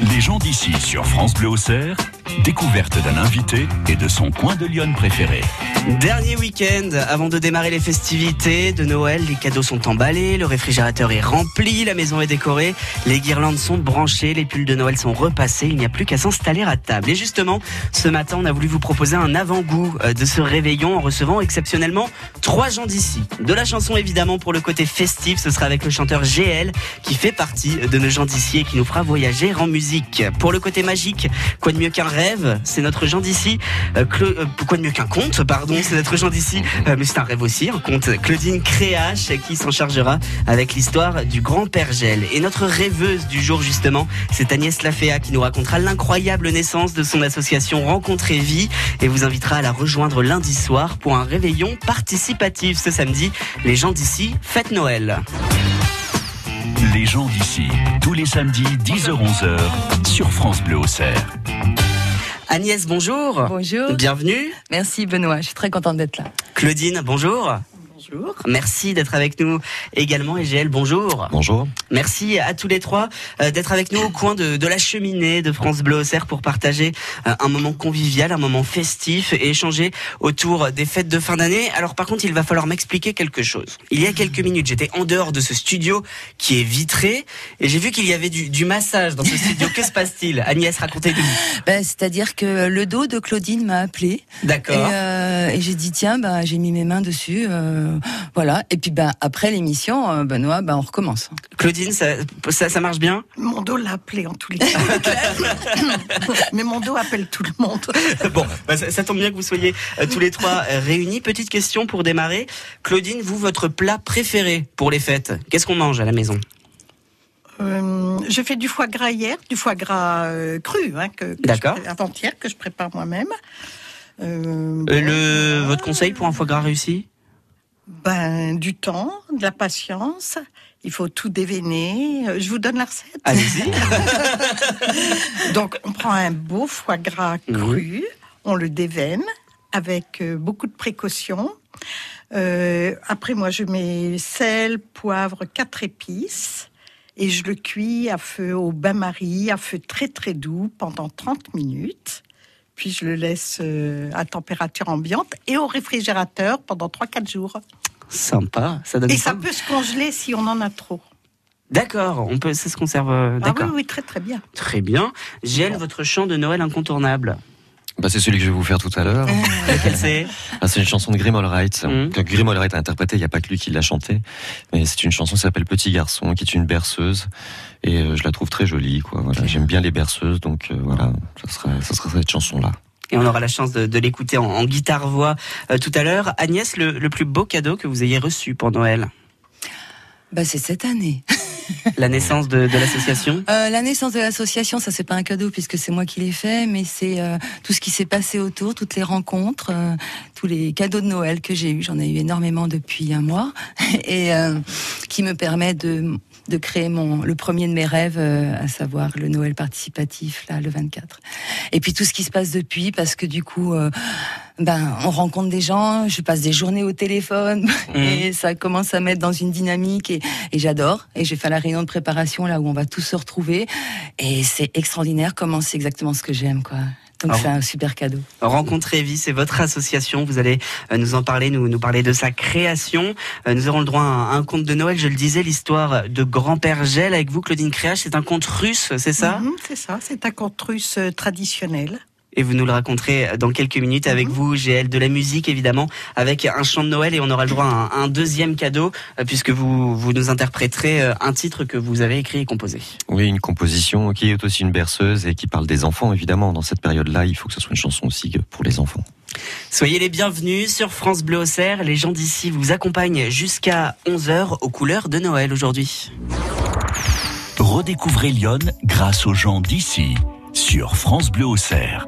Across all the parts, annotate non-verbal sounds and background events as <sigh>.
Les gens d'ici sur France Bleu Auxerre, découverte d'un invité et de son coin de Lyon préféré. Dernier week-end avant de démarrer les festivités de Noël, les cadeaux sont emballés, le réfrigérateur est rempli, la maison est décorée, les guirlandes sont branchées, les pulls de Noël sont repassés, il n'y a plus qu'à s'installer à table. Et justement, ce matin, on a voulu vous proposer un avant-goût euh, de ce réveillon en recevant exceptionnellement trois gens d'ici. De la chanson évidemment pour le côté festif, ce sera avec le chanteur GL qui fait partie de nos gens d'ici et qui nous fera voyager en musique. Pour le côté magique, quoi de mieux qu'un rêve, c'est notre gens d'ici, euh, euh, quoi de mieux qu'un conte, pardon c'est notre gens d'ici, euh, mais c'est un rêve aussi, un conte Claudine Créache qui s'en chargera avec l'histoire du grand Père Gel. Et notre rêveuse du jour justement, c'est Agnès Laféa qui nous racontera l'incroyable naissance de son association Rencontrer Vie et vous invitera à la rejoindre lundi soir pour un réveillon participatif ce samedi. Les gens d'ici fêtent Noël. Les gens d'ici, tous les samedis 10h-11h sur France Bleu Auxerre. Agnès, bonjour. Bonjour. Bienvenue. Merci Benoît, je suis très contente d'être là. Claudine, bonjour. Merci d'être avec nous également. EGL, bonjour. Bonjour. Merci à tous les trois euh, d'être avec nous au coin de, la cheminée de France Bleu Auxerre pour partager euh, un moment convivial, un moment festif et échanger autour des fêtes de fin d'année. Alors par contre, il va falloir m'expliquer quelque chose. Il y a quelques minutes, j'étais en dehors de ce studio qui est vitré et j'ai vu qu'il y avait du, massage dans ce studio. que se passe-t-il? Agnès, racontez-nous. <laughs> Ben, C'est-à-dire que le dos de Claudine m'a appelé. D'accord. Et, euh, j'ai dit, tiens, ben, j'ai mis mes mains dessus. Voilà. Et puis ben après l'émission, euh, Benoît, ben on recommence. Claudine, ça, ça, marche bien? Mon dos l'a appelé en tous les cas. <laughs> Mais mon dos appelle tout le monde. <laughs> bon, bah, ça, tombe bien que vous soyez euh, tous les trois euh, réunis. Petite question pour démarrer. Claudine, vous, votre plat préféré pour les fêtes Qu'est-ce qu'on mange à la maison? Je fais du foie gras hier, du foie gras cru, hein, que, avant-hier, que je prépare moi-même. le, votre conseil pour un foie gras réussi? Ben, du temps, de la patience. Il faut tout déveiner. Euh, je vous donne la recette. Allez-y. <laughs> Donc, on prend un beau foie gras cru, on le déveine avec euh, beaucoup de précautions. Euh, après, moi, je mets sel, poivre, quatre épices et je le cuis à feu au bain-marie, à feu très très doux pendant 30 minutes. Puis je le laisse euh, à température ambiante et au réfrigérateur pendant 3-4 jours. Sympa, ça donne Et ça peut se congeler si on en a trop. D'accord, on peut, ça se conserve. Ah oui, oui, très très bien. Très bien. Gèle, votre chant de Noël incontournable. Bah, c'est celui que je vais vous faire tout à l'heure. <laughs> Lequel c'est ah, C'est une chanson de Grim Allwright. Mmh. Grim Allwright a interprété, il n'y a pas que lui qui l'a chanté. Mais c'est une chanson qui s'appelle Petit Garçon, qui est une berceuse. Et euh, je la trouve très jolie, quoi. Voilà, j'aime bien les berceuses, donc euh, voilà, ça sera, ça sera cette chanson-là. Et on aura la chance de, de l'écouter en, guitare-voix euh, tout à l'heure. Agnès, le, le, plus beau cadeau que vous ayez reçu pour Noël? Bah, C'est cette année. <laughs> <laughs> La naissance de, l'association? Euh, La naissance de l'association, ça c'est pas un cadeau puisque c'est moi qui l'ai fait, mais c'est euh, tout ce qui s'est passé autour, toutes les rencontres, euh, tous les cadeaux de Noël que j'ai eu. J'en ai eu énormément depuis un mois <laughs> et qui me permet de de créer mon le premier de mes rêves, à savoir le Noël participatif là le 24. Et puis tout ce qui se passe depuis, parce que du coup ben on rencontre des gens, je passe des journées au téléphone mmh. et ça commence à mettre dans une dynamique et, et j'adore. Et j'ai fait la réunion de préparation là où on va tous se retrouver et c'est extraordinaire comment c'est exactement ce que j'aime quoi. Donc c'est un super cadeau. Rencontrer Vie, c'est votre association. Vous allez euh, nous en parler, nous, nous parler de sa création. Euh, nous aurons le droit à un, conte de Noël, je le disais, l'histoire de Grand-Père Gel avec vous, Claudine Créage. C'est un conte russe, c'est ça? Mmh, C'est ça, c'est un conte russe euh, traditionnel et vous nous le raconterez dans quelques minutes avec mhm. vous, GL, de la musique évidemment, avec un chant de Noël et on aura le droit à un, deuxième cadeau euh, puisque vous, vous nous interpréterez euh, un titre que vous avez écrit et composé. Oui, une composition qui est aussi une berceuse et qui parle des enfants évidemment. Dans cette période-là, il faut que ce soit une chanson aussi pour les enfants. Soyez les bienvenus sur France Bleu Auxerre. Les gens d'ici vous accompagnent jusqu'à 11h aux couleurs de Noël aujourd'hui. Redécouvrez Lyon grâce aux gens d'ici sur France Bleu Auxerre.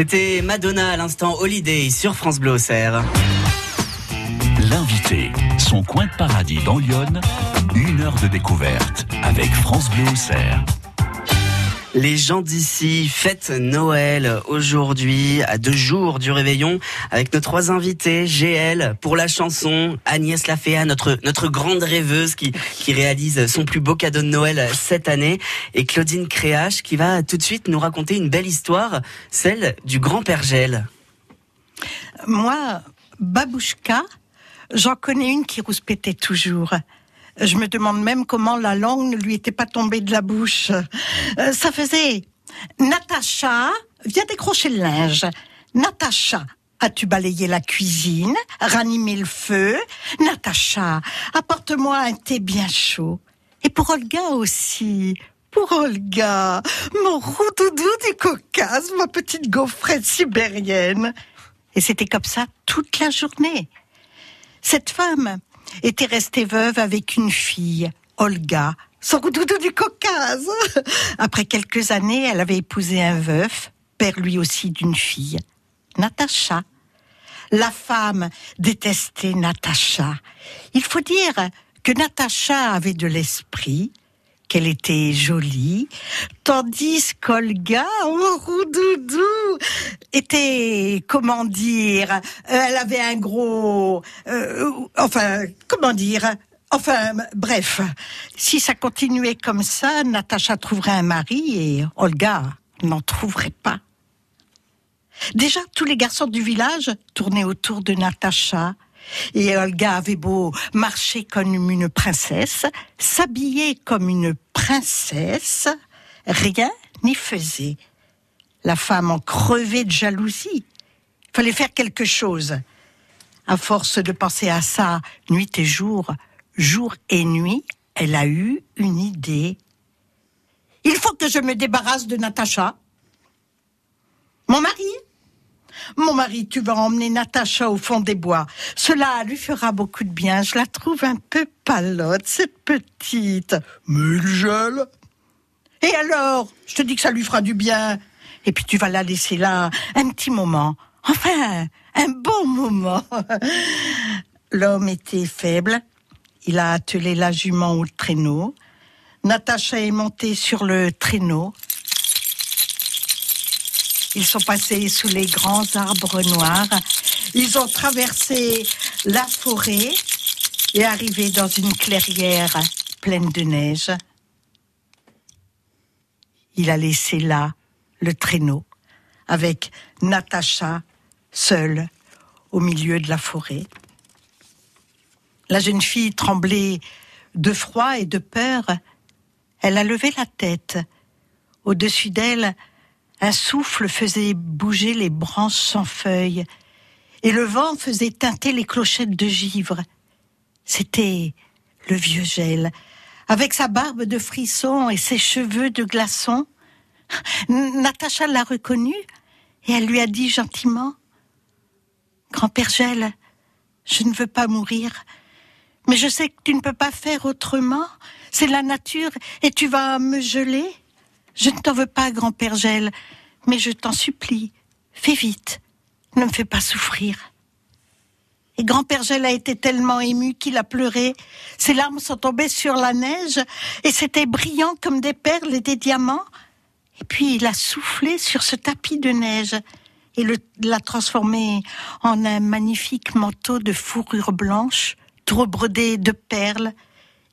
C'était Madonna à l'instant Holiday sur France Bleu L'invité, son coin de paradis dans Lyon, une heure de découverte avec France Bleu les gens d'ici fêtent Noël aujourd'hui à deux jours du réveillon avec nos trois invités. GL pour la chanson, Agnès Laféa, notre, notre grande rêveuse qui, qui réalise son plus beau cadeau de Noël cette année et Claudine Créache qui va tout de suite nous raconter une belle histoire, celle du grand-père Gel. Moi, Babouchka, j'en connais une qui rouspétait toujours. Je me demande même comment la langue ne lui était pas tombée de la bouche. Euh, ça faisait Natacha, viens décrocher le linge. Natacha, As-tu balayé la cuisine, ranimé le feu? Natacha, apporte-moi un thé bien chaud. Et pour Olga aussi. Pour Olga, mon roudoudou du Caucase, ma petite gaufrette sibérienne. Et c'était comme ça toute la journée. Cette femme, était restée veuve avec une fille, Olga, son doudou du Caucase. <laughs> Après quelques années, elle avait épousé un veuf, père lui aussi d'une fille, Natacha. La femme détestait Natacha. Il faut dire que Natacha avait de l'esprit, qu'elle était jolie, tandis qu'Olga, oh, doudou, était, comment dire, euh, elle avait un gros, euh, enfin, comment dire, enfin, bref, si ça continuait comme ça, Natacha trouverait un mari et Olga n'en trouverait pas. Déjà, tous les garçons du village tournaient autour de Natacha. Et Olga avait beau marcher comme une princesse, s'habiller comme une princesse, rien n'y faisait. La femme en crevait de jalousie. Fallait faire quelque chose. À force de penser à ça nuit et jour, jour et nuit, elle a eu une idée. Il faut que je me débarrasse de Natacha. Mon mari mon mari, tu vas emmener Natacha au fond des bois. Cela lui fera beaucoup de bien. Je la trouve un peu palote, cette petite. Mais il gèle. Et alors Je te dis que ça lui fera du bien. Et puis tu vas la laisser là un petit moment. Enfin, un bon moment. <laughs> L'homme était faible. Il a attelé la jument au traîneau. Natacha est montée sur le traîneau. Ils sont passés sous les grands arbres noirs. Ils ont traversé la forêt et arrivé dans une clairière pleine de neige. Il a laissé là le traîneau avec Natacha seule au milieu de la forêt. La jeune fille tremblait de froid et de peur. Elle a levé la tête. Au-dessus d'elle, un souffle faisait bouger les branches sans feuilles, et le vent faisait teinter les clochettes de givre. C'était le vieux gel, avec sa barbe de frisson et ses cheveux de glaçon. <laughs> Natacha l'a reconnu et elle lui a dit gentiment Grand-père Gel, je ne veux pas mourir, mais je sais que tu ne peux pas faire autrement. C'est la nature et tu vas me geler. Je ne t'en veux pas, grand-père Gel, mais je t'en supplie, fais vite, ne me fais pas souffrir. Et grand-père Gel a été tellement ému qu'il a pleuré. Ses larmes sont tombées sur la neige et c'était brillant comme des perles et des diamants. Et puis il a soufflé sur ce tapis de neige et l'a transformé en un magnifique manteau de fourrure blanche, trop brodé de perles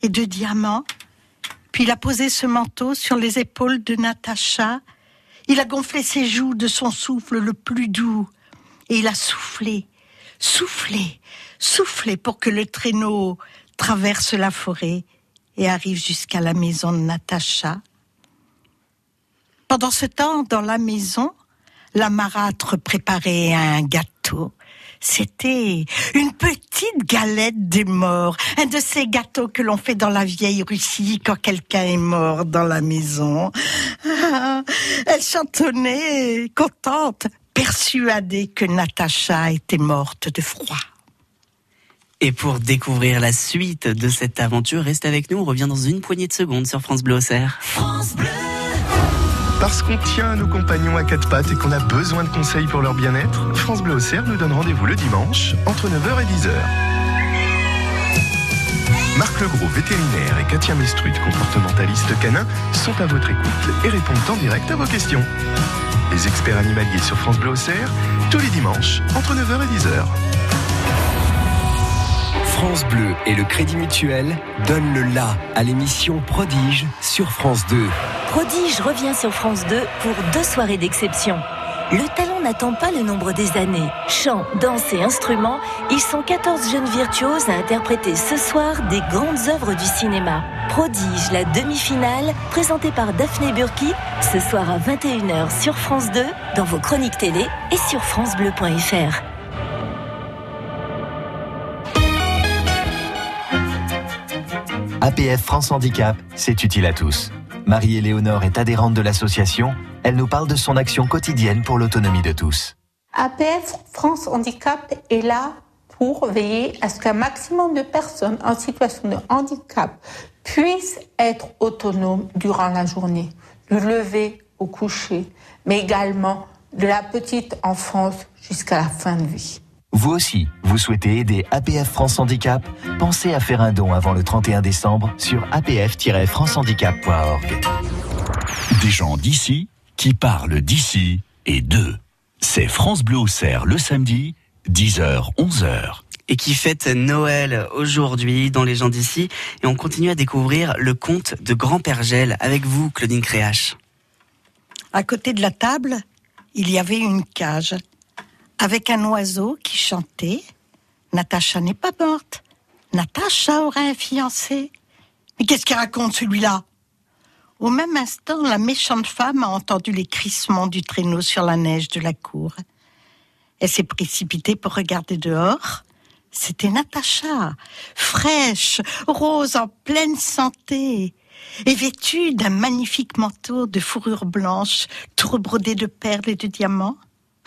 et de diamants. Puis il a posé ce manteau sur les épaules de Natacha. Il a gonflé ses joues de son souffle le plus doux. Et il a soufflé, soufflé, soufflé pour que le traîneau traverse la forêt et arrive jusqu'à la maison de Natacha. Pendant ce temps, dans la maison, la marâtre préparait un gâteau c'était une petite galette des morts, un de ces gâteaux que l'on fait dans la vieille Russie quand quelqu'un est mort dans la maison. Ah, elle chantonnait, contente, persuadée que Natacha était morte de froid. Et pour découvrir la suite de cette aventure, reste avec nous, on revient dans une poignée de secondes sur France Bleu France Bleu Parce qu'on tient nos compagnons à quatre pattes et qu'on a besoin de conseils pour leur bien-être, France Bleu Auxerre nous donne rendez-vous le dimanche entre 9h et 10h. Marc Legros, vétérinaire, et Katia Mestrut, comportementaliste canin, sont à votre écoute et répondent en direct à vos questions. Les experts animaliers sur France Bleu Auxerre, tous les dimanches, entre 9h et 10h. France Bleu et le Crédit Mutuel donnent le la à l'émission Prodige sur France 2. Prodige revient sur France 2 pour deux soirées d'exception. Le talent n'attend pas le nombre des années. Chant, danse et instruments, ils sont 14 jeunes virtuoses à interpréter ce soir des grandes œuvres du cinéma. Prodige, la demi-finale, présentée par Daphné Burki, ce soir à 21h sur France 2, dans vos chroniques télé et sur francebleu.fr. APF France Handicap, c'est utile à tous. Marie-Éléonore est adhérente de l'association. Elle nous parle de son action quotidienne pour l'autonomie de tous. APF France Handicap est là pour veiller à ce qu'un maximum de personnes en situation de handicap puissent être autonomes durant la journée, du lever au coucher, mais également de la petite enfance jusqu'à la fin de vie. Vous aussi, vous souhaitez aider APF France Handicap Pensez à faire un don avant le 31 décembre sur apf-francehandicap.org. Des gens d'ici qui parlent d'ici et d'eux. C'est France Bleu au Cerf le samedi, 10h, 11h. Et qui fête Noël aujourd'hui dans les gens d'ici. Et on continue à découvrir le conte de Grand-Père Gel avec vous, Claudine Créache. À côté de la table, il y avait une cage avec un oiseau qui chantait. Natacha n'est pas morte. Natacha aurait un fiancé. Mais qu'est-ce qu'il raconte celui-là? Au même instant, la méchante femme a entendu les crissements du traîneau sur la neige de la cour. Elle s'est précipitée pour regarder dehors. C'était Natacha, fraîche, rose, en pleine santé, et vêtue d'un magnifique manteau de fourrure blanche, tout brodé de perles et de diamants.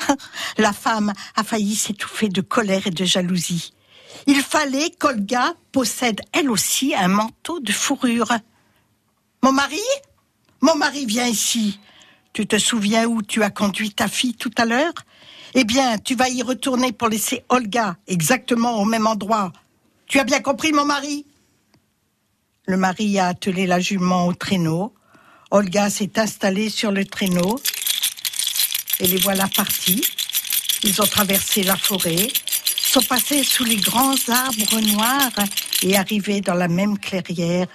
<laughs> La femme a failli s'étouffer de colère et de jalousie. Il fallait qu'Olga possède elle aussi un manteau de fourrure. Mon mari? Mon mari vient ici. Tu te souviens où tu as conduit ta fille tout à l'heure? Eh bien, tu vas y retourner pour laisser Olga exactement au même endroit. Tu as bien compris, mon mari? Le mari a attelé la jument au traîneau. Olga s'est installée sur le traîneau et les voilà partis. Ils ont traversé la forêt, sont passés sous les grands arbres noirs et arrivés dans la même clairière.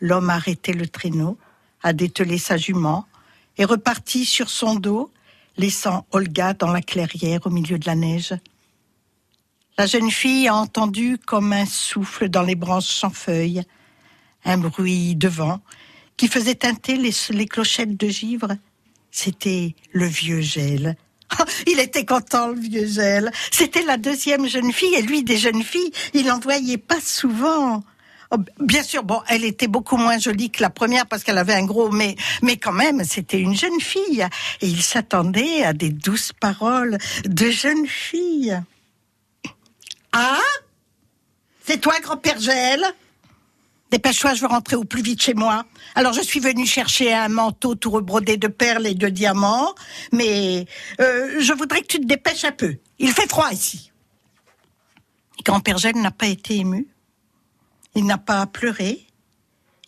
L'homme a arrêté le traîneau, a dételé sa jument et reparti sur son dos, laissant Olga dans la clairière au milieu de la neige. La jeune fille a entendu comme un souffle dans les branches sans feuilles, un bruit de vent qui faisait teinter les, les clochettes de givre. C'était le vieux gel. Oh, il était content, le vieux gel. C'était la deuxième jeune fille, et lui, des jeunes filles, il n'en voyait pas souvent. Oh, bien sûr, bon, elle était beaucoup moins jolie que la première parce qu'elle avait un gros, mais, mais quand même, c'était une jeune fille. Et il s'attendait à des douces paroles de jeune fille. Ah? C'est toi, grand-père Gel? Dépêche-toi, je veux rentrer au plus vite chez moi. Alors je suis venue chercher un manteau tout rebrodé de perles et de diamants, mais euh, je voudrais que tu te dépêches un peu. Il fait froid ici. Grand-père Gel n'a pas été ému. Il n'a pas pleuré.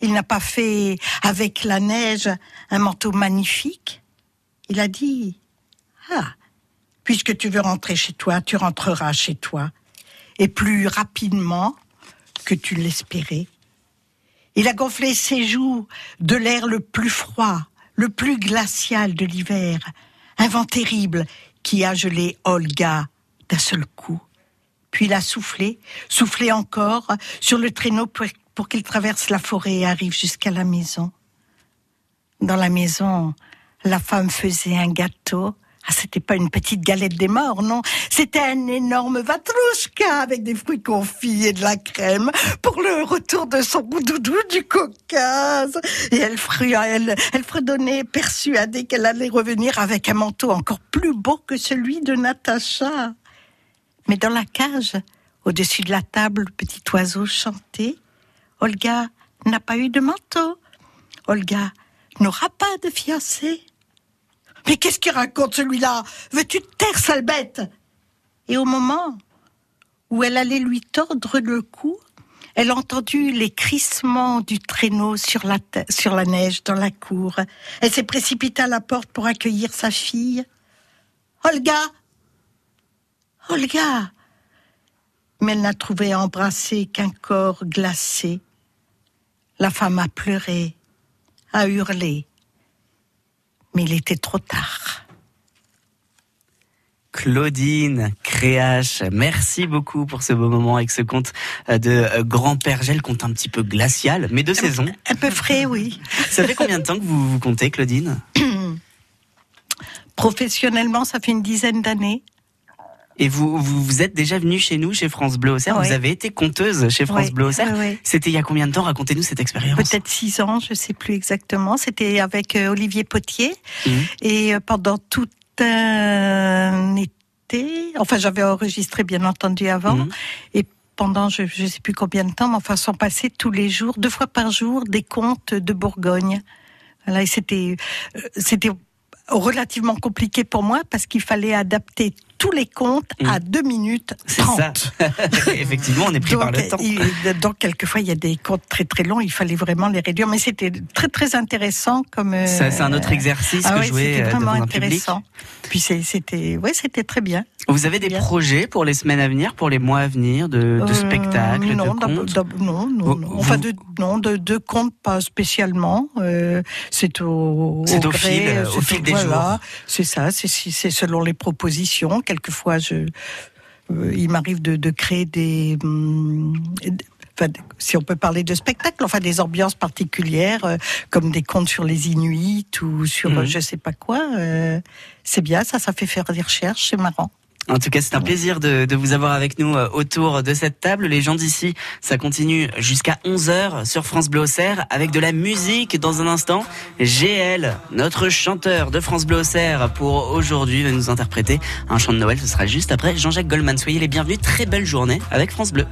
Il n'a pas fait avec la neige un manteau magnifique. Il a dit Ah, puisque tu veux rentrer chez toi, tu rentreras chez toi. Et plus rapidement que tu l'espérais. Il a gonflé ses joues de l'air le plus froid, le plus glacial de l'hiver, un vent terrible qui a gelé Olga d'un seul coup. Puis il a soufflé, soufflé encore sur le traîneau pour, pour qu'il traverse la forêt et arrive jusqu'à la maison. Dans la maison, la femme faisait un gâteau ah, c'était pas une petite galette des morts, non. C'était un énorme vatrouchka avec des fruits confits et de la crème pour le retour de son doudou du Caucase. Et elle, elle, elle fredonnait persuadée qu'elle allait revenir avec un manteau encore plus beau que celui de Natacha. Mais dans la cage, au-dessus de la table, le petit oiseau chantait. Olga n'a pas eu de manteau. Olga n'aura pas de fiancé. Mais qu'est-ce qu'il raconte celui-là? Veux-tu te taire, sale bête? Et au moment où elle allait lui tordre le cou, elle a entendu les crissements du traîneau sur la, neige dans la cour. Elle s'est précipitée à la porte pour accueillir sa fille. Olga Olga Mais elle n'a trouvé embrasser qu'un corps glacé. La femme a pleuré, a hurlé. Mais il était trop tard. Claudine Créache, merci beaucoup pour ce beau moment avec ce conte euh, de euh, Grand-Père Gel, conte un petit peu glacial, mais de saison. Un peu frais, oui. Ça fait combien de temps que vous vous comptez, Claudine? <coughs> Professionnellement, ça fait une dizaine d'années. Et vous, vous, êtes déjà venu chez nous, chez France Bleu Auxerre. Vous avez été conteuse chez France Bleu Auxerre. C'était il y a combien de temps? Racontez-nous cette expérience. Peut-être six ans, je ne sais plus exactement. C'était avec euh, Olivier Potier. Mmh. Et pendant toute un été. Enfin, j'avais enregistré bien entendu avant. Mhm. Et pendant je ne sais plus combien de temps, mais enfin, sont passés tous les jours, deux fois par jour, des contes de Bourgogne. Voilà, et c'était, euh, c'était relativement compliqué pour moi parce qu'il fallait adapter tous les comptes mm. à 2 minutes 30. <laughs> Effectivement, on est pris par le temps. donc, quelquefois, il y a des comptes très très longs, il fallait vraiment les réduire. Mais c'était très très intéressant comme. c'est un autre euh, exercice ah que jouer C'était euh, vraiment intéressant. Puis c'était, ouais, c'était très bien. Vous avez des projets pour les semaines à venir, pour les mois à venir de, de euh, spectacles, non, de contes Non, non, non. Enfin, de, non, de, de comptes pas spécialement. c'est au, au, fil, au fil des jours. C'est ça, c'est selon les propositions quelquefois, je, euh, il m'arrive de, créer des, hum, si on peut parler de spectacle, enfin des ambiances particulières, euh, comme des contes sur les Inuits ou sur je mhm. je sais pas quoi. Euh, c'est bien, ça, ça fait faire des recherches, c'est marrant. En tout cas, c'est un plaisir de, vous avoir avec nous euh, autour de cette table. Les gens d'ici, ça continue jusqu'à 11h sur France Bleu Auxerre avec de la musique dans un instant. GL, notre chanteur de France Bleu Auxerre pour aujourd'hui, va nous interpréter un chant de Noël. Ce sera juste après Jean-Jacques Goldman. Soyez les bienvenus. Très belle journée avec France Bleu.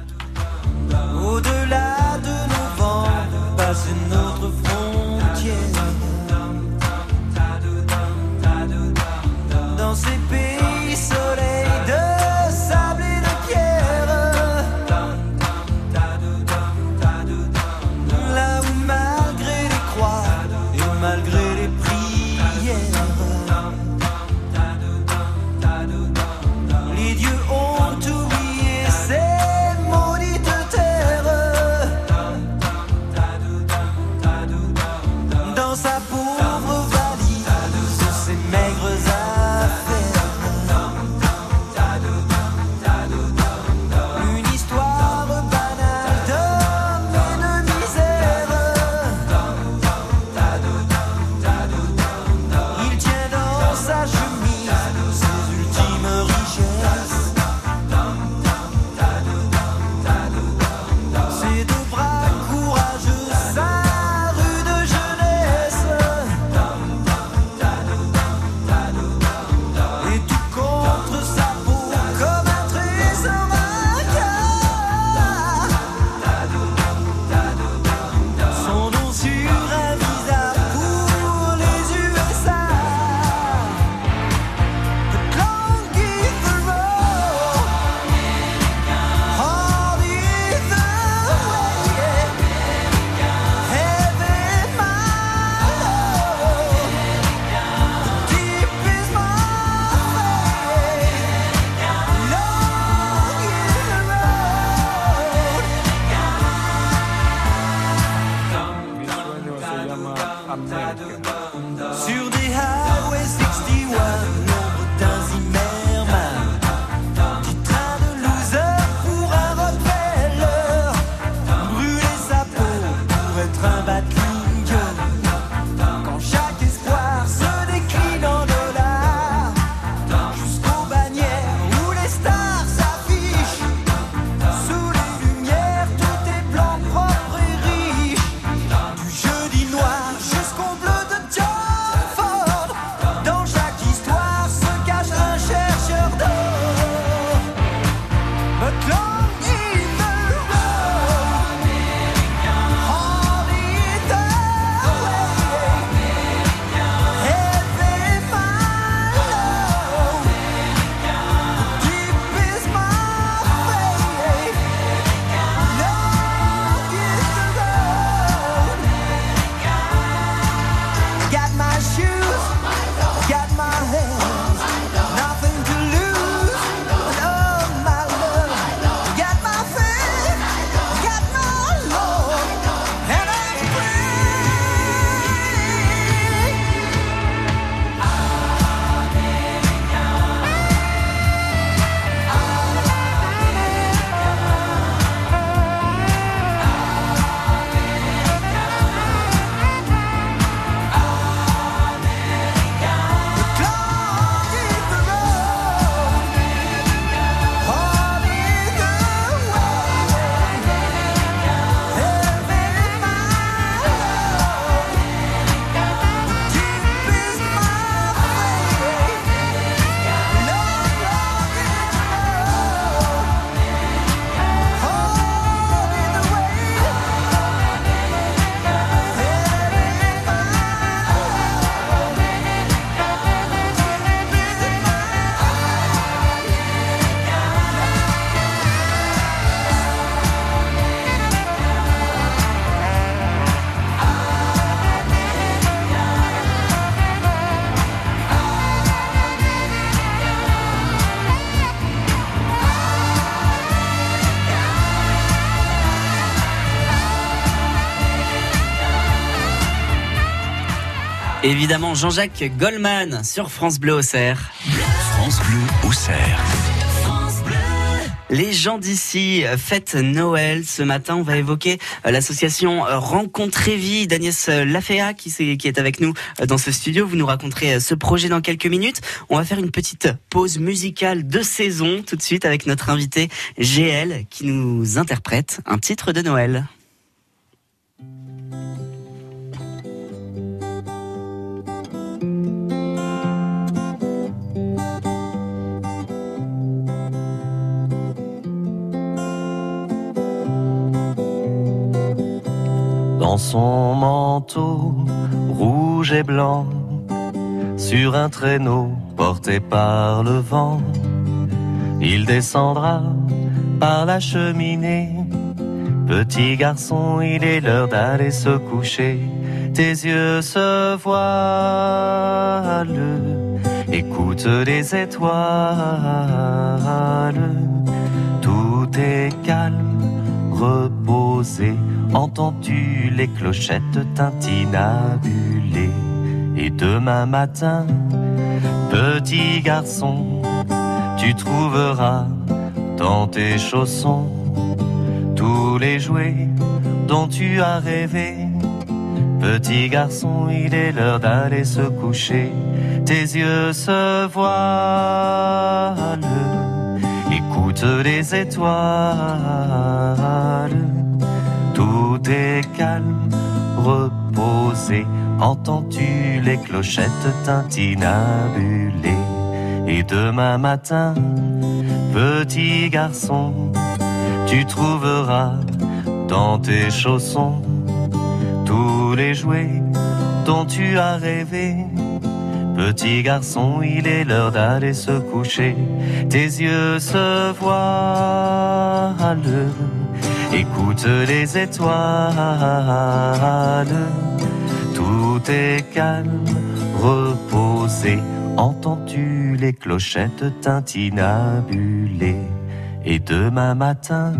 Évidemment, Jean-Jacques Goldman sur France Bleu Auxerre. France Bleu Auxerre. Les gens d'ici fêtent Noël. Ce matin, on va évoquer euh, l'association euh, Rencontrer Vie d'Agnès Laféa qui, est avec nous euh, dans ce studio. Vous nous raconterez ce projet dans quelques minutes. On va faire une petite pause musicale de saison tout de suite avec notre invité GL qui nous interprète un titre de Noël. Son manteau rouge et blanc, sur un traîneau porté par le vent. Il descendra par la cheminée. Petit garçon, il est l'heure d'aller se coucher. Tes yeux se voilent, écoute les étoiles. Tout est calme, reposé Les clochettes tintinabulées Et demain matin, petit garçon, tu trouveras dans tes chaussons tous les jouets dont tu as rêvé. Petit garçon, il est l'heure d'aller se coucher. Tes yeux se voilent. Écoute les étoiles est calme, reposé. Entends-tu les clochettes tintinabulées Et demain matin, petit garçon, tu trouveras dans tes chaussons tous les jouets dont tu as rêvé. Petit garçon, il est l'heure d'aller se coucher. Tes yeux se voilent Écoute les étoiles, tout est calme, reposé. Entends-tu les clochettes tintinabulées Et demain matin,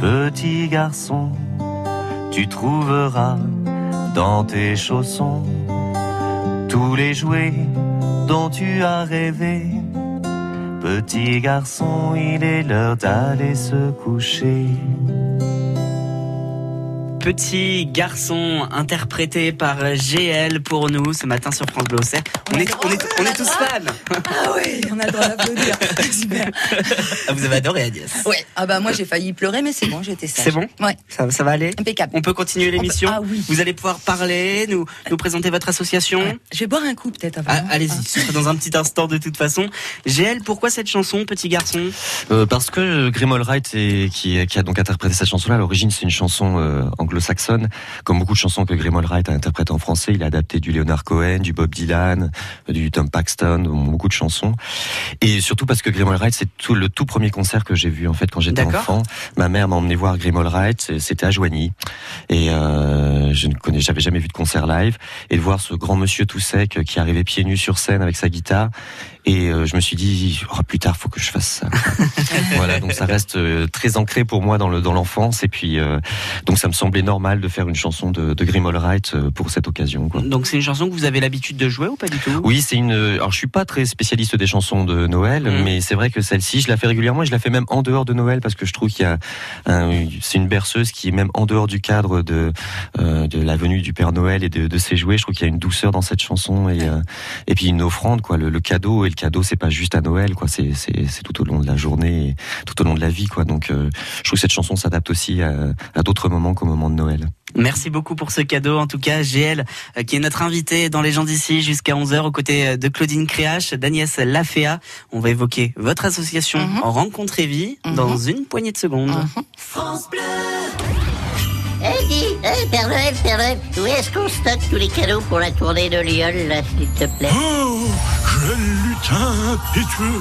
petit garçon, tu trouveras dans tes chaussons tous les jouets dont tu as rêvé. Petit garçon, il est l'heure d'aller se coucher. Petit garçon interprété par GL pour nous ce matin sur France Bleu On, est, on, est, on est tous fans. Ah oui, on a le droit d'applaudir. <laughs> Super. Ah, vous avez adoré Agnès. Oui. Ah bah moi j'ai failli pleurer mais c'est bon, j'étais sage. C'est bon Ouais. Ça, ça va aller Impeccable. On peut continuer l'émission. Ah oui. Vous allez pouvoir parler, nous, nous présenter votre association. Je vais boire un coup peut-être avant. Ah, Allez-y, ce sera dans un petit instant de toute façon. GL, pourquoi cette chanson, petit garçon? Euh, Parce que Grimol Wright, est, qui, qui, a donc interprété cette chanson-là, à l'origine c'est une chanson euh, anglo-saxonne, comme beaucoup de chansons que Grimald Wright a interprétées en français. Il a adapté du Leonard Cohen, du Bob Dylan, du Tom Paxton, beaucoup de chansons. Et surtout parce que Grimald Wright, c'est tout le tout premier concert que j'ai vu en fait quand j'étais enfant. Ma mère m'a emmené voir Grimald Wright, c'était à Joigny, et euh, je ne connais, j'avais jamais vu de concert live, et de voir ce grand monsieur tout sec qui arrivait pieds nus sur scène avec sa guitare et euh, je me suis dit, oh, plus tard, faut que je fasse ça. <laughs> voilà, donc ça reste euh, très ancré pour moi dans le dans l'enfance. Et puis, euh, donc ça me semblait normal de faire une chanson de, de Grim Wright pour cette occasion. Quoi. Donc c'est une chanson que vous avez l'habitude de jouer ou pas du tout? Oui, c'est une. Alors je suis pas très spécialiste des chansons de Noël, mmh. mais c'est vrai que celle-ci, je la fais régulièrement. Et je la fais même en dehors de Noël parce que je trouve qu'il y a un, c'est une berceuse qui est même en dehors du cadre de de la venue du Père Noël et de, de ses jouets. Je trouve qu'il y a une douceur dans cette chanson et et puis une offrande quoi, le, le cadeau le cadeau, c'est pas juste à Noël, quoi. C'est tout au long de la journée, tout au long de la vie, quoi. Donc, euh, je trouve que cette chanson s'adapte aussi à, à d'autres moments qu'au moment de Noël. Merci beaucoup pour ce cadeau. En tout cas, GL, euh, qui est notre invité dans Les gens d'ici jusqu'à 11h aux côtés euh, de Claudine Créache, d'Agnès Laféa. On va évoquer votre association mm -hmm. Rencontre et Vie mm -hmm. dans une poignée de secondes. Mm -hmm. France Bleu eh, dis, hey, Père Noël, Père Noël, où est-ce qu'on stocke tous les cadeaux pour la tournée de Lyon, là, s'il te plaît? Oh, jeune lutin impétueux,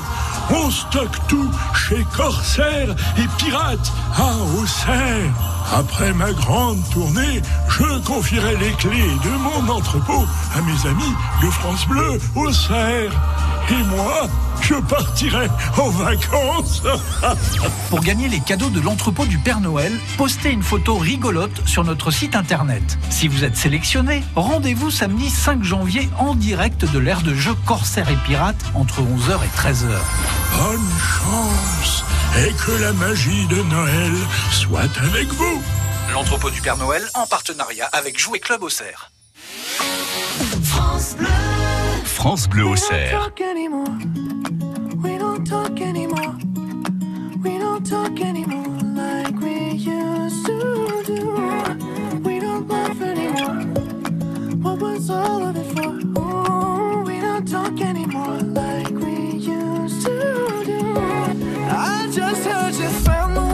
on stocke tout chez Corsair et Pirates à Auxerre. Après ma grande tournée, je confierai les clés de mon entrepôt à mes amis de France Bleu Auxerre. et moi, je partirai en vacances. <laughs> Pour gagner les cadeaux de l'entrepôt du Père Noël, postez une photo rigolote sur notre site internet. Si vous êtes sélectionné, rendez-vous samedi 5 janvier en direct de l'aire de jeu Corsaire et Pirate entre 11h et 13h. Bonne chance et que la magie de Noël soit avec vous. L'entrepôt du Père Noël en partenariat avec Jouet Club Auxerre. France Bleu. France Bleu Auxerre. We don't talk anymore. We don't talk anymore like we used to do. We don't laugh anymore. What was all of it for? Ooh, we don't talk anymore like we used to do. I just heard you found the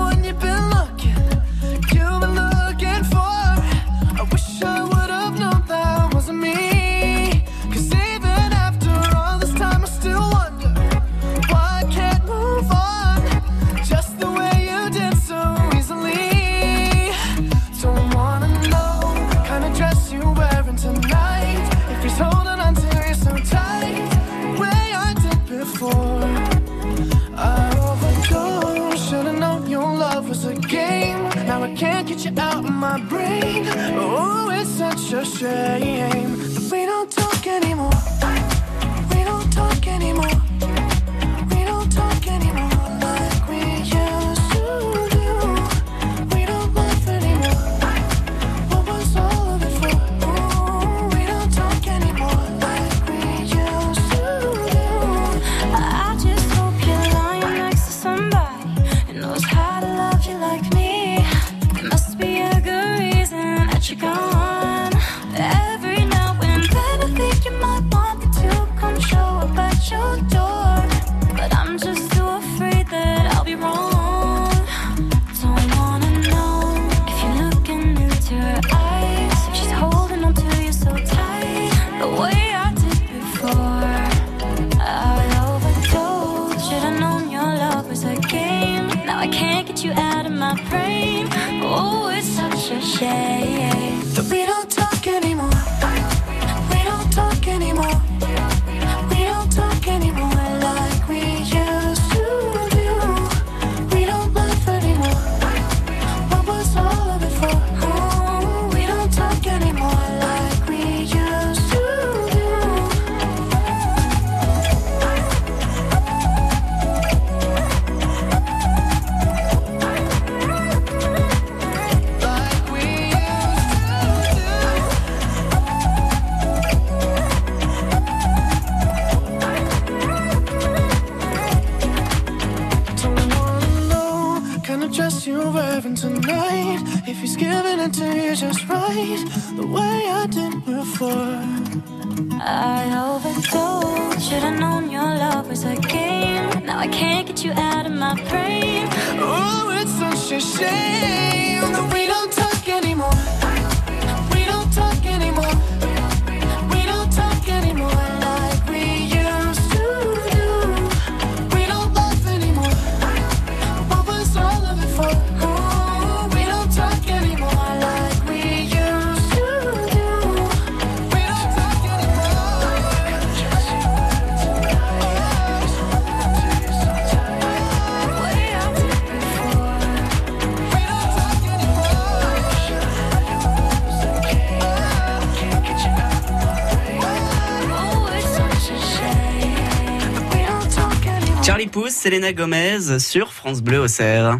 Selena Gomez sur France Bleu Auxerre.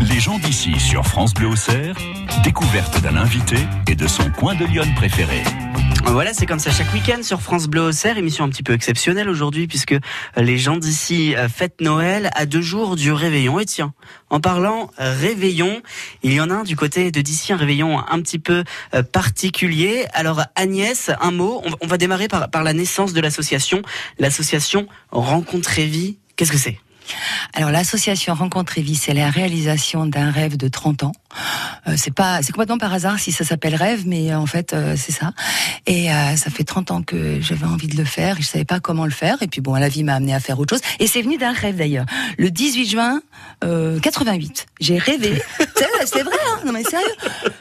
Les gens d'ici sur France Bleu Auxerre, découverte d'un invité et de son coin de Lyon préféré. Voilà, c'est comme ça chaque week-end sur France Bleu Auxerre, émission un petit peu exceptionnelle aujourd'hui puisque les gens d'ici euh, fêtent Noël à deux jours du réveillon. Et tiens, en parlant euh, réveillon, il y en a un du côté de d'ici, un réveillon un petit peu euh, particulier. Alors Agnès, un mot, on va- démarrer par, la naissance de l'association, l'association Rencontre Vie. Qu'est-ce que c'est? Alors l'association Rencontre et Vie, c'est la réalisation d'un rêve de 30 ans. Euh, c'est pas, c'est complètement par hasard si ça s'appelle rêve, mais euh, en fait euh, c'est ça. Et euh, ça fait 30 ans que j'avais envie de le faire et je savais pas comment le faire. Et puis bon, la vie m'a amené à faire autre chose. Et c'est venu d'un rêve d'ailleurs. Le 18 juin euh, 88, j'ai rêvé. <laughs> c'est vrai, hein non mais sérieux.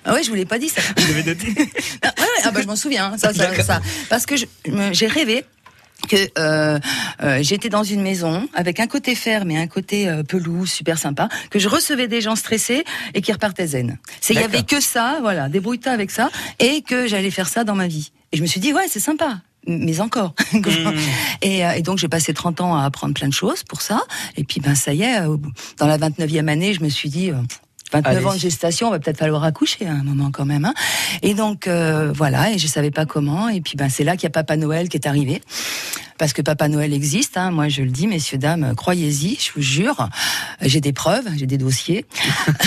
Ah ouais, je vous l'ai pas dit ça. Vous avez noté <laughs> Ah, ouais, ah bah, je m'en souviens. hein, Ça, ça, ça. Parce que j'ai rêvé que euh, euh, j'étais dans une maison avec un côté ferme et un côté euh, pelouse super sympa, que je recevais des gens stressés et qui repartaient zen. C'est il y avait que ça, voilà, débrouille-toi avec ça et que j'allais faire ça dans ma vie. Et je me suis dit ouais, c'est sympa. Mais encore. <laughs> et, euh, et donc j'ai passé 30 ans à apprendre plein de choses pour ça. Et puis ben ça y est, euh, dans la 29e année, je me suis dit euh, 29 Allez. ans de gestation, on va peut-être falloir accoucher à un moment quand même. Hein. Et donc euh, voilà, et je savais pas comment. Et puis ben c'est là qu'il y a Papa Noël qui est arrivé. Parce que Papa Noël existe, hein. moi je le dis, messieurs, dames, croyez-y, je vous jure. J'ai des preuves, j'ai des dossiers.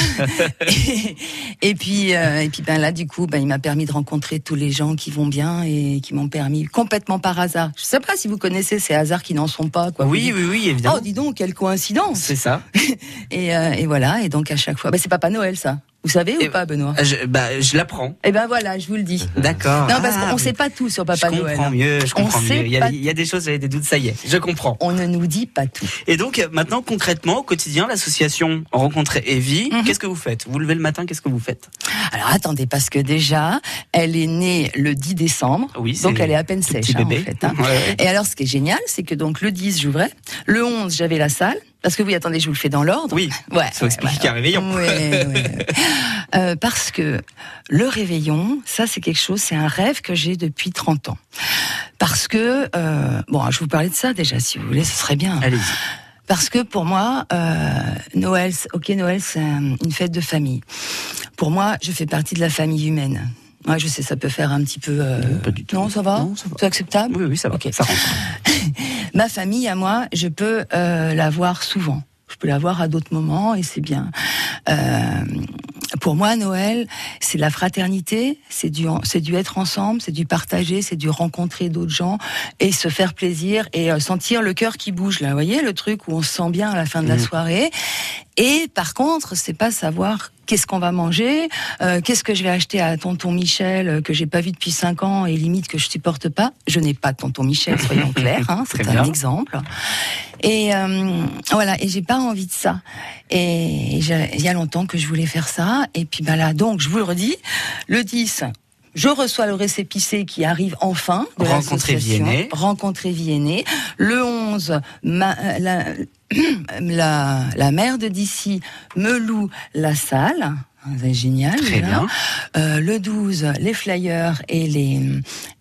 <laughs> et, et puis, euh, et puis ben là, du coup, ben, il m'a permis de rencontrer tous les gens qui vont bien et qui m'ont permis complètement par hasard. Je sais pas si vous connaissez ces hasards qui n'en sont pas. Quoi. Oui, oui, oui, évidemment. Oh, dis donc, quelle coïncidence C'est ça. <laughs> et, euh, et voilà, et donc à chaque fois, bah, c'est Papa Noël ça. Vous savez ou pas, Benoît Je, bah, je l'apprends. Eh ben voilà, je vous le dis. <laughs> D'accord. Non, parce Ah, qu'on oui. sait pas tout sur Papa je Noël. comprends mieux, je comprends mieux. Il y, a, il y a des choses, j'avais des doutes, ça y est, je comprends. On ne nous dit pas tout. Et donc, euh, maintenant, concrètement, au quotidien, l'association Rencontre Evie, Mhm. qu'est-ce que vous faites? Vous levez le matin, qu'est-ce que vous faites? Alors attendez, parce que déjà, elle est née le 10 décembre, Oui, c'est donc elle est à peine sèche hein, bébé. en fait. hein. Ouais. Et alors, ce qui est génial, c'est que donc le 10 j'ouvrais, le 11 j'avais la salle. Parce que oui, attendez, je vous le fais dans l'ordre. Oui, ouais, ça explique qu'il y a un réveillon. Ouais, ouais, ouais. <laughs> Euh, parce que le réveillon, ça c'est quelque chose, c'est un rêve que j'ai depuis 30 ans. Parce que, euh, bon, je vous parler de ça déjà, si vous voulez, ce serait bien. Allez-y. Parce que pour moi, euh, Noël, c'est- ok, Noël, c'est un- une fête de famille. Pour moi, je fais partie de la famille humaine. Moi, je sais, ça peut faire un petit peu. euh, Non, ça va. C'est acceptable. Oui, oui, ça va. Ça rentre. <laughs> Ma famille, à moi, je peux euh, la voir souvent. Je peux la voir à d'autres moments et c'est bien. Euh, pour moi, Noël, c'est de la fraternité, c'est du, c'est du être ensemble, c'est du partager, c'est du rencontrer d'autres gens et se faire plaisir et euh, sentir le cœur qui bouge. Là, vous voyez le truc où on se sent bien à la fin de la Mhm. soirée. Et par contre, c'est pas savoir qu'est-ce qu'on va manger, euh, qu'est-ce que je vais acheter à tonton Michel euh, que j'ai pas vu depuis cinq ans et limite que je supporte pas. Je n'ai pas de tonton Michel, soyons <laughs> clairs, hein, c'est un bien. exemple. Et euh, voilà, et j'ai pas envie de ça. Et il y a longtemps que je voulais faire ça. Et puis bah là, donc je vous le redis, le 10. Je reçois le récépissé qui arrive enfin. De Rencontrer. Viennet. Rencontrer Viennet. Le 11, ma- la, <clears throat> la, la maire de d'ici me loue la salle. C'est génial. Très bien. Euh, le 12, les flyers et, les,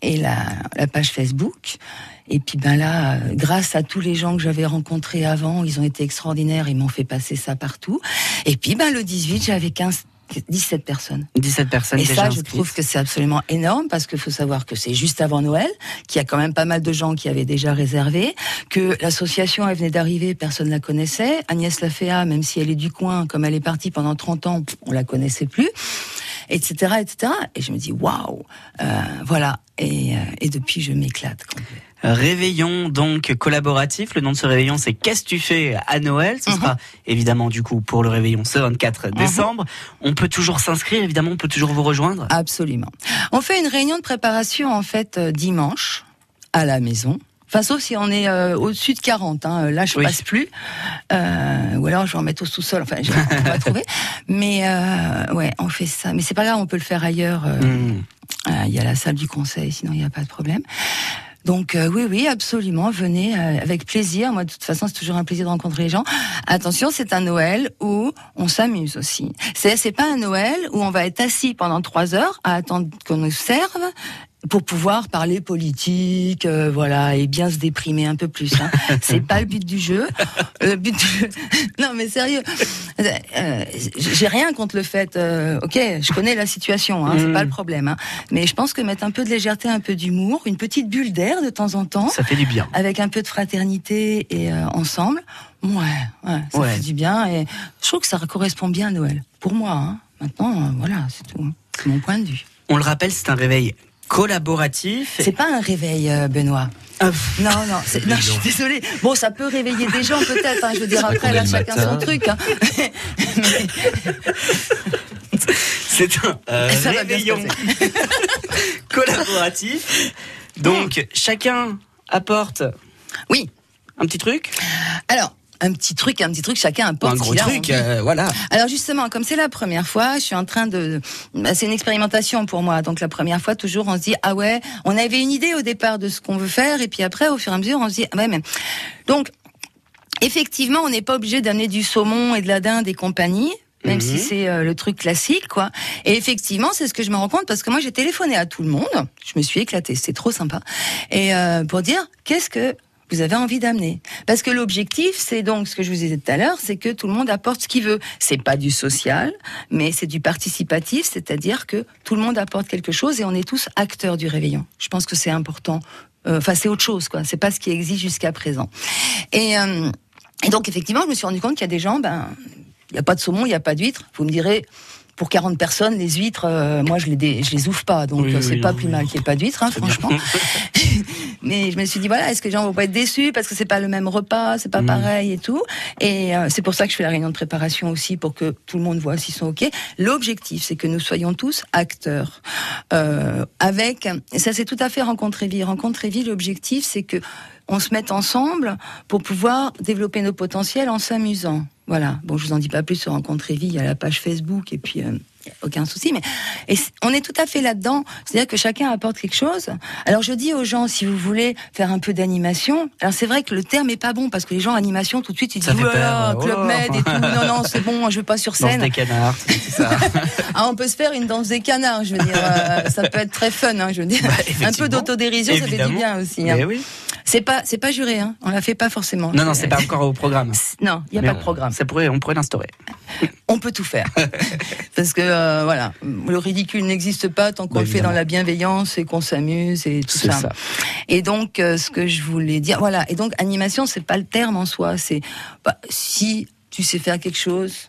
et la, la page Facebook. Et puis ben là, euh, grâce à tous les gens que j'avais rencontrés avant, ils ont été extraordinaires, ils m'ont fait passer ça partout. Et puis ben le 18, j'avais 15 17 personnes. 17 personnes Et déjà ça, je inscrites. trouve que c'est absolument énorme parce qu'il faut savoir que c'est juste avant Noël, qu'il y a quand même pas mal de gens qui avaient déjà réservé, que l'association, elle venait d'arriver, personne la connaissait. Agnès Laféa, même si elle est du coin, comme elle est partie pendant 30 ans, on la connaissait plus, etc., etc. Et je me dis, waouh, euh, voilà. Et, euh, et depuis, je m'éclate. Réveillon donc collaboratif. Le nom de ce réveillon, c'est Qu'est-ce que tu fais à Noël? Ce sera évidemment du coup pour le réveillon ce 24 décembre. On peut toujours s'inscrire, évidemment, on peut toujours vous rejoindre. Absolument. On fait une réunion de préparation en fait euh, dimanche à la maison. Enfin, sauf si on est euh, au-dessus de 40. Hein. Là, je Oui. passe plus. Euh, ou alors, je vais en mettre au sous-sol. Enfin, je on va <laughs> trouver. Mais euh, ouais, on fait ça. Mais c'est pas grave, on peut le faire ailleurs. Hmm. Il y a la salle du conseil, sinon il n'y a pas de problème. Donc euh, oui, oui, absolument, venez euh, avec plaisir. Moi, de toute façon, c'est toujours un plaisir de rencontrer les gens. Attention, c'est un Noël où on s'amuse aussi. C'est c'est pas un Noël où on va être assis pendant trois heures à attendre qu'on nous serve pour pouvoir parler politique, euh, voilà, et bien se déprimer un peu plus. Hein. <laughs> c'est pas le but du jeu. Le but du jeu... <laughs> Non, mais sérieux, euh, j'ai rien contre le fait. euh, ok, je connais la situation, hein, c'est Mm. pas le problème. Hein. Mais je pense que mettre un peu de légèreté, un peu d'humour, une petite bulle d'air de temps en temps, Ça fait du bien. avec un peu de fraternité et euh, ensemble, ouais, ouais, ça Ouais. fait du bien. Et je trouve que ça correspond bien à Noël. Pour moi, hein. maintenant, euh, voilà, c'est tout. C'est mon point de vue. On le rappelle, c'est un réveil collaboratif. C'est pas un réveil, euh, Benoît. Ah, Non, non, c'est- non, je suis désolée. Bon, ça peut réveiller des gens peut-être. Hein, je veux dire après, là, chacun matin. son truc. Hein. <laughs> C'est un euh, réveillon <laughs> collaboratif. Donc, chacun apporte Oui. un petit truc? Alors, un petit truc, un petit truc, chacun apporte Un gros truc, euh, voilà. Alors justement, comme c'est la première fois, je suis en train de, bah, c'est une expérimentation pour moi. Donc la première fois, toujours, on se dit ah ouais, on avait une idée au départ de ce qu'on veut faire, et puis après, au fur et à mesure, on se dit ah ouais, mais donc effectivement, on n'est pas obligé d'amener du saumon et de la dinde et compagnie. Même Mhm. si c'est euh, le truc classique, quoi. Et effectivement, c'est ce que je me rends compte parce que moi, j'ai téléphoné à tout le monde. Je me suis éclatée, c'est trop sympa. Et euh, pour dire, qu'est-ce que vous avez envie d'amener Parce que l'objectif, c'est donc ce que je vous disais tout à l'heure, c'est que tout le monde apporte ce qu'il veut. C'est pas du social, mais c'est du participatif, c'est-à-dire que tout le monde apporte quelque chose et on est tous acteurs du réveillon. Je pense que c'est important. Euh, Enfin, c'est autre chose, quoi. C'est pas ce qui existe jusqu'à présent. Et, euh, et donc, effectivement, je me suis rendu compte qu'il y a des gens, ben, il n'y a pas de saumon, il n'y a pas d'huîtres. Vous me direz, pour 40 personnes, les huîtres, euh, moi, je les, dé- je les ouvre pas. Donc, Oui, euh, c'est oui, pas non, plus oui. mal qu'il n'y ait pas d'huîtres, hein, franchement. <laughs> Mais je me suis dit, voilà, est-ce que les gens vont pas être déçus parce que c'est pas le même repas, c'est pas Mm. pareil et tout. Et euh, c'est pour ça que je fais la réunion de préparation aussi pour que tout le monde voit s'ils sont OK. L'objectif, c'est que nous soyons tous acteurs. Euh, avec, ça c'est tout à fait rencontrer vie. Rencontrer vie, l'objectif, c'est que on se mette ensemble pour pouvoir développer nos potentiels en s'amusant. Voilà. Bon, je vous en dis pas plus sur Rencontrer Vie. Il y a la page Facebook et puis euh, aucun souci. Mais et on est tout à fait là-dedans. C'est-à-dire que chacun apporte quelque chose. Alors je dis aux gens, si vous voulez faire un peu d'animation. Alors c'est vrai que le terme est pas bon parce que les gens animation tout de suite ils Ça disent Oulala, peur. Club Oh. Med et tout. Non non, c'est bon, je veux pas sur Danse scène. des canards, c'est ça. <laughs> Ah, on peut se faire une danse des canards, je veux dire, euh, ça peut être très fun, hein, je veux dire. un peu d'autodérision, ça fait du bien aussi. hein. Mais oui. C'est pas, c'est pas juré, hein. On la fait pas forcément. Non, non, c'est pas encore au programme. <laughs> Non, il y a Mais pas de programme. Ça pourrait, on pourrait l'instaurer. <laughs> On peut tout faire. <laughs> Parce que, euh, voilà, le ridicule n'existe pas tant qu'on Bah, le fait dans la bienveillance et qu'on s'amuse et tout ça. ça. Et donc, euh, ce que je voulais dire, voilà. Et donc, animation, c'est pas le terme en soi. C'est, bah, si tu sais faire quelque chose,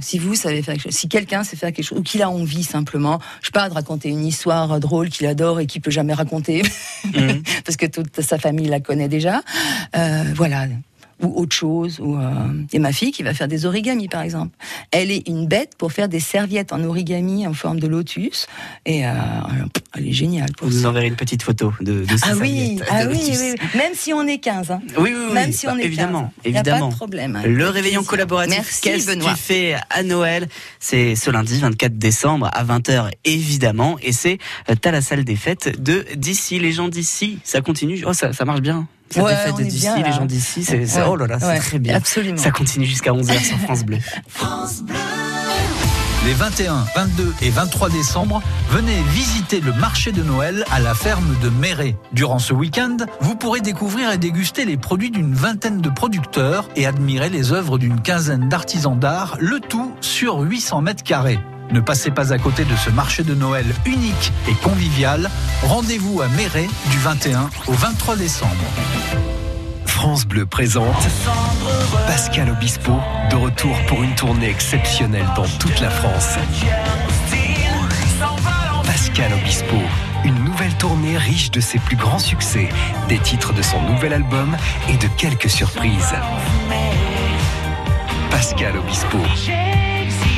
si vous savez faire quelque chose, si quelqu'un sait faire quelque chose, ou qu'il a envie simplement, je sais pas, de raconter une histoire euh, drôle qu'il adore et qu'il peut jamais raconter, Mhm. <laughs> parce que toute sa famille la connaît déjà, euh, voilà. Ou autre chose. Ou, euh, Et ma fille qui va faire des origamis, par exemple. Elle est une bête pour faire des serviettes en origami en forme de lotus. Et euh, elle est géniale. Pour Vous nous enverrez une petite photo de, de ces Ah oui, ah oui, oui, oui. même si on est 15. Hein. Oui, oui, oui. Même si Bah, on est évidemment, 15. Y a évidemment. pas de problème. hein. Le réveillon collaboratif, qu'est-ce que tu fais à Noël? C'est ce lundi 24 décembre à 20h, évidemment. Et c'est euh, à la salle des fêtes de d'ici. Les gens d'ici, ça continue? Oh, ça, ça marche bien. Cette Ouais, fête d'ici, les gens d'ici, c'est Ouais, oh là là, c'est ouais, très bien. absolument. Ça continue jusqu'à 11h sur France Bleu. Les 21, 22 et 23 décembre, venez visiter le marché de Noël à la ferme de Méret. Durant ce week-end, vous pourrez découvrir et déguster les produits d'une vingtaine de producteurs et admirer les œuvres d'une quinzaine d'artisans d'art, le tout sur 800 mètres carrés. Ne passez pas à côté de ce marché de Noël unique et convivial. Rendez-vous à Méret du 21 au 23 décembre. France Bleu présente Pascal Obispo de retour pour une tournée exceptionnelle dans toute la France. Pascal Obispo, une nouvelle tournée riche de ses plus grands succès, des titres de son nouvel album et de quelques surprises. Pascal Obispo.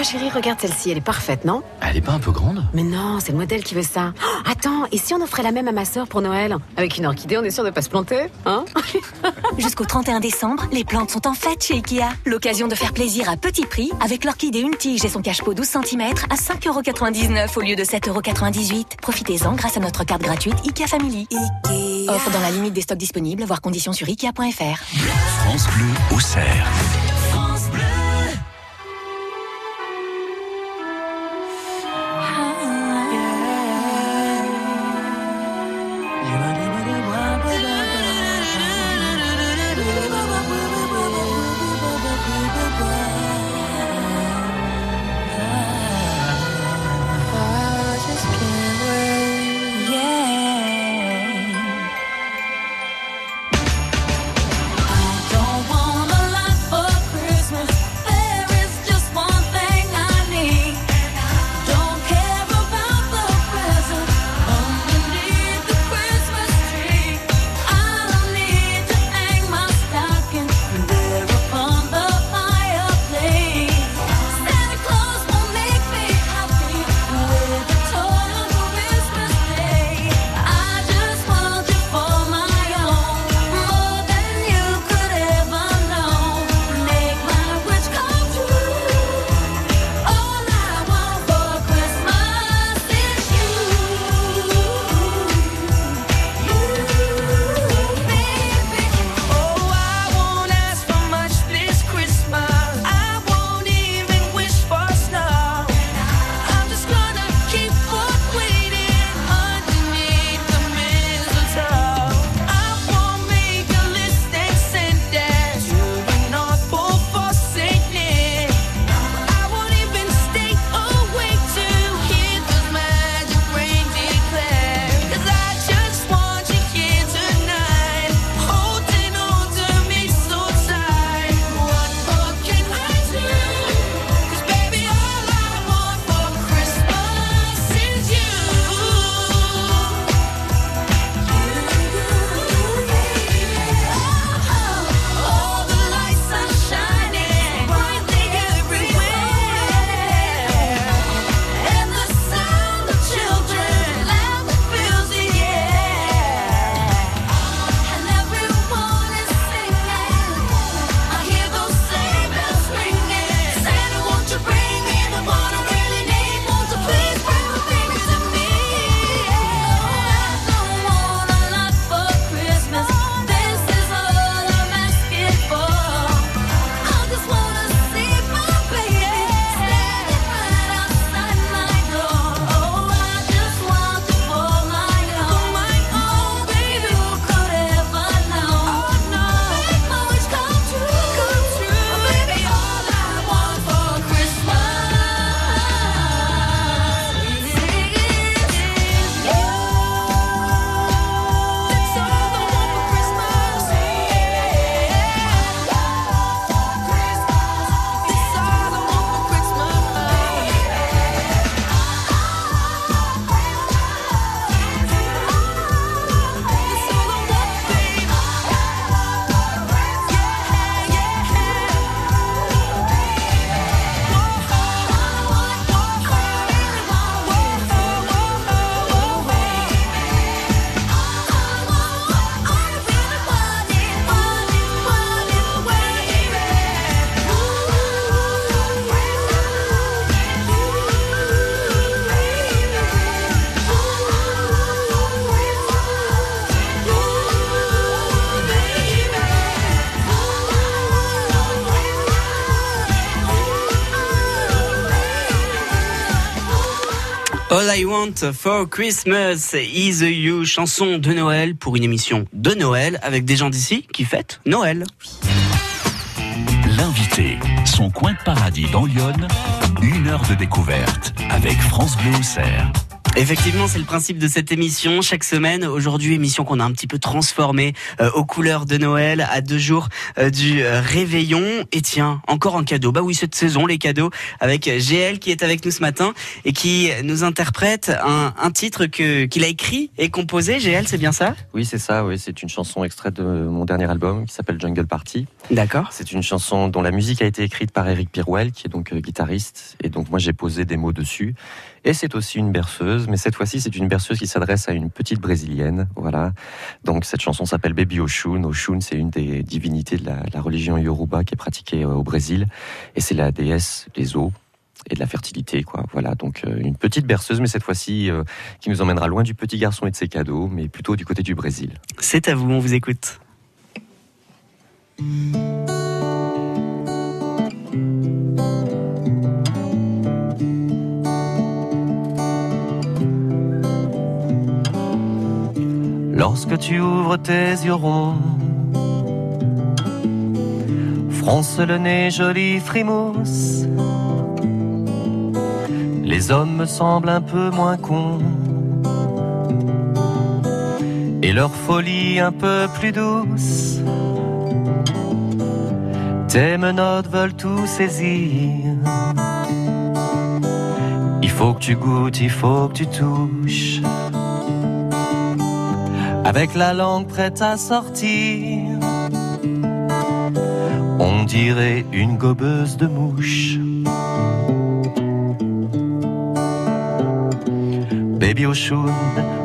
Ah chérie, regarde celle-ci, elle est parfaite, non Elle est pas un peu grande? Mais non, c'est le modèle qui veut ça. Oh, attends, et si on offrait la même à ma sœur pour Noël? Avec une orchidée, on est sûr de pas se planter, hein <laughs> <laughs> Jusqu'au 31 décembre, les plantes sont en fête chez Ikea. L'occasion de faire plaisir à petit prix avec l'orchidée une tige et son cache-pot 12 cm à 5,99€ au lieu de 7,98€. Profitez-en grâce à notre carte gratuite Ikea Family. Offre dans la limite des stocks disponibles, voire conditions sur Ikea.fr. France Bleu au cerf. I Want for Christmas is you, chanson de Noël pour une émission de Noël avec des gens d'ici qui fêtent Noël. L'invité, son coin de paradis dans Lyon, une heure de découverte avec France Bleu Auxerre. Effectivement, c'est le principe de cette émission. Chaque semaine, aujourd'hui, émission qu'on a un petit peu transformée euh, aux couleurs de Noël, à deux jours euh, du euh, réveillon. Et tiens, encore un cadeau. Bah oui, cette saison, les cadeaux, avec GL qui est avec nous ce matin et qui nous interprète un, un titre que qu'il a écrit et composé. GL, c'est bien ça? Oui, c'est ça. Oui, c'est une chanson extraite de mon dernier album qui s'appelle Jungle Party. D'accord. C'est une chanson dont la musique a été écrite par Eric Pirwell, qui est donc guitariste. Et donc moi, j'ai posé des mots dessus. Et c'est aussi une berceuse, mais cette fois-ci, c'est une berceuse qui s'adresse à une petite brésilienne. Voilà. Donc cette chanson s'appelle Baby Oshun. Oshun, c'est une des divinités de la, religion Yoruba qui est pratiquée euh, au Brésil. Et c'est la déesse des eaux et de la fertilité, quoi. Voilà, donc euh, une petite berceuse, mais cette fois-ci euh, qui nous emmènera loin du petit garçon et de ses cadeaux, mais plutôt du côté du Brésil. C'est à vous, on vous écoute. Lorsque tu ouvres tes yeux ronds, fronce le nez joli frimousse. Les hommes me semblent un peu moins cons. Et leur folie un peu plus douce. Tes menottes veulent tout saisir. Il faut que tu goûtes, il faut que tu touches. Avec la langue prête à sortir. On dirait une gobeuse de mouches. Baby Oshun,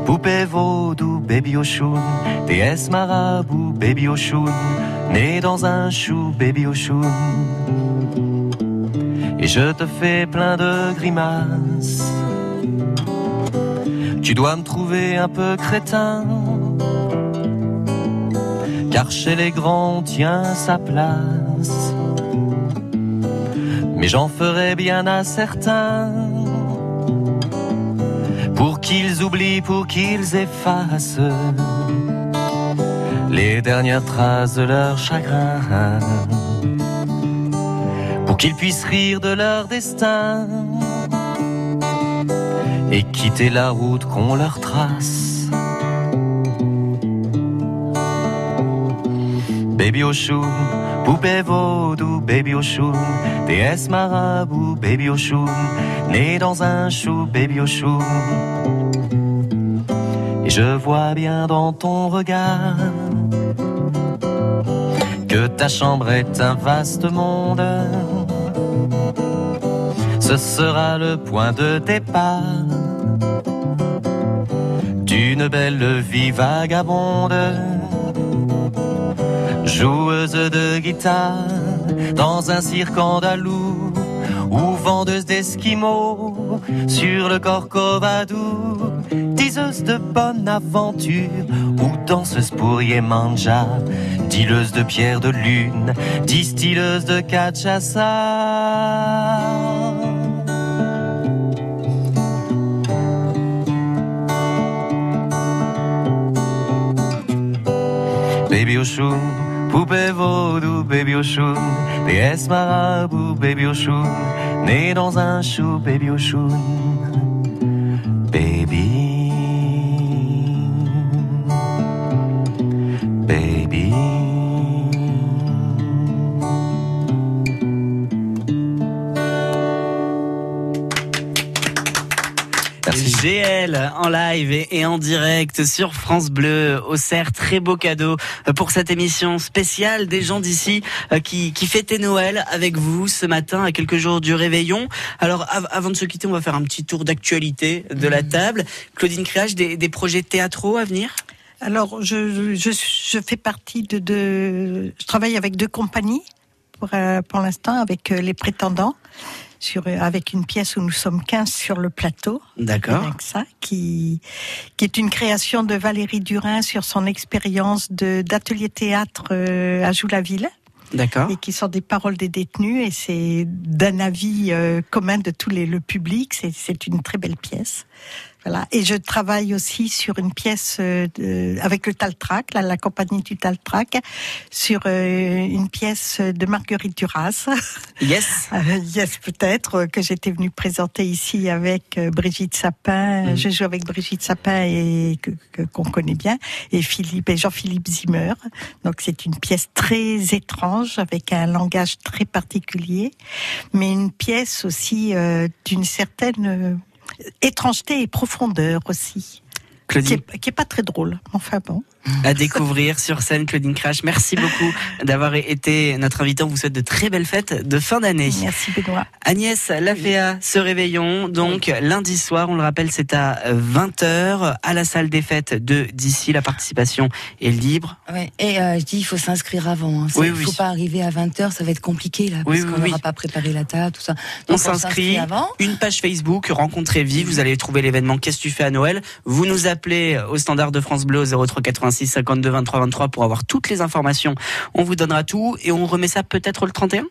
poupée vaudou, Baby Oshun, déesse marabout, Baby Oshun, né dans un chou, Baby Oshun. Et je te fais plein de grimaces. Tu dois me trouver un peu crétin, car chez les grands tient sa place. Mais j'en ferai bien à certains pour qu'ils oublient, pour qu'ils effacent les dernières traces de leur chagrin, pour qu'ils puissent rire de leur destin et quitter la route qu'on leur trace. Baby Oshun, poupée vaudou, Baby Oshun, déesse marabout, Baby Oshun, né dans un chou, Baby Oshun. Et je vois bien dans ton regard que ta chambre est un vaste monde. Ce sera le point de départ d'une belle vie vagabonde. Joueuse de guitare dans un cirque andalou ou vendeuse d'esquimaux sur le Corcovado, diseuse de bonne aventure ou danseuse pour Yemanja, dealeuse de pierre de lune, distilleuse de cachaça. Baby Oshun, poupée vaudou, Baby Oshun, déesse marabout, Baby Oshun, né dans un chou, Baby Oshun. En live et, en direct sur France Bleu au Cerf. Très beau cadeau euh, pour cette émission spéciale des gens d'ici euh, qui, qui fêtaient Noël avec vous ce matin à quelques jours du réveillon. Alors av- avant de se quitter, on va faire un petit tour d'actualité de la table. Claudine Créage, des, des projets théâtraux à venir? Alors, je, je, je fais partie de, de. Je travaille avec deux compagnies pour, euh, pour l'instant, avec les prétendants, sur, avec une pièce où nous sommes 15 sur le plateau. D'accord. Avec ça, qui, qui est une création de Valérie Durin sur son expérience de- d'atelier théâtre euh, à Joux-la-Ville. D'accord. et qui sont des paroles des détenus et c'est d'un avis euh, commun de tout les, le public. C'est- C'est une très belle pièce. Voilà. Et je travaille aussi sur une pièce euh, de- avec le Taltrac, là, la compagnie du Taltrac, sur euh, une pièce de Marguerite Duras. <laughs> Yes. Euh, yes, peut-être, que j'étais venue présenter ici avec euh, Brigitte Sapin. Mhm. Je joue avec Brigitte Sapin et qu'on connaît bien, et Philippe et Jean-Philippe Zimmer. Donc c'est une pièce très étrange avec un langage très particulier, mais une pièce aussi euh, d'une certaine euh, étrangeté et profondeur aussi. Qui est, qui est pas très drôle. Enfin bon. À découvrir sur scène, Claudine Crash. Merci beaucoup d'avoir été notre invité. On vous souhaite de très belles fêtes de fin d'année. Merci Benoît. Agnès Laféa, ce réveillon, donc lundi soir, on le rappelle, c'est à 20h à la salle des fêtes de d'ici. La participation est libre. Ouais. Et euh, je dis, il faut s'inscrire avant. hein. Oui, Il oui. faut pas arriver à 20h, ça va être compliqué là, parce qu'on n'aura pas préparé la table, tout ça. On s'inscrit, avant. une page Facebook, Rencontrez Vie, vous allez trouver l'événement Qu'est-ce que tu fais à Noël? Vous nous appelez au standard de France Bleu au 03 86 52 23 23 pour avoir toutes les informations. On vous donnera tout et on remet ça peut-être le 31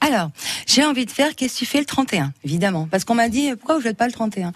Alors, j'ai envie de faire qu'est-ce que tu fais le 31, évidemment, parce qu'on m'a dit pourquoi vous faites pas le 31.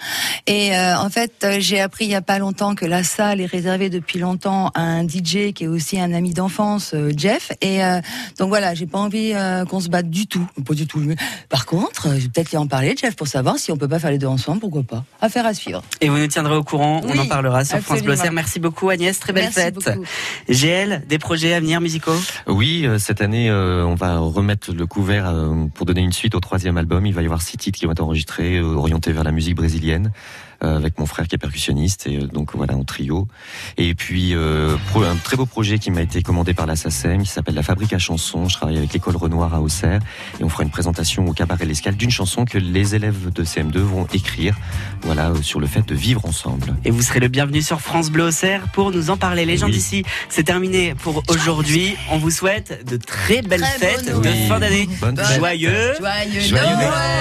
Et euh, en fait, euh, j'ai appris il y a pas longtemps que la salle est réservée depuis longtemps à un DJ qui est aussi un ami d'enfance, euh, Jeff. Et euh, donc voilà, j'ai pas envie euh, qu'on se batte du tout, pas du tout. Par contre, je vais peut-être lui en parler, Jeff, pour savoir si on peut pas faire les deux ensemble, pourquoi pas. Affaire à suivre. Et vous nous tiendrez au courant, on en parlera sur France Bleu. Merci beaucoup Agnès, très belle Merci fête. beaucoup. GL, des projets à venir musicaux? Oui, euh, cette année, euh, on va remettre le couvert euh, pour donner une suite au troisième album. Il va y avoir six titres qui vont être enregistrés, euh, orientés vers la musique brésilienne, avec mon frère qui est percussionniste, et euh, donc voilà, en trio. Et puis, euh, pro- un très beau projet qui m'a été commandé par la SACEM, qui s'appelle La Fabrique à chansons. Je travaille avec l'école Renoir à Auxerre, et on fera une présentation au cabaret L'Escale d'une chanson que les élèves de CM2 vont écrire, voilà, euh, sur le fait de vivre ensemble. Et vous serez le bienvenu sur France Bleu Auxerre pour nous en parler. Les gens Oui. d'ici, c'est terminé pour aujourd'hui. On vous souhaite de très belles Très fêtes bonne de fin d'année. Joyeux. Joyeux, Joyeux Noël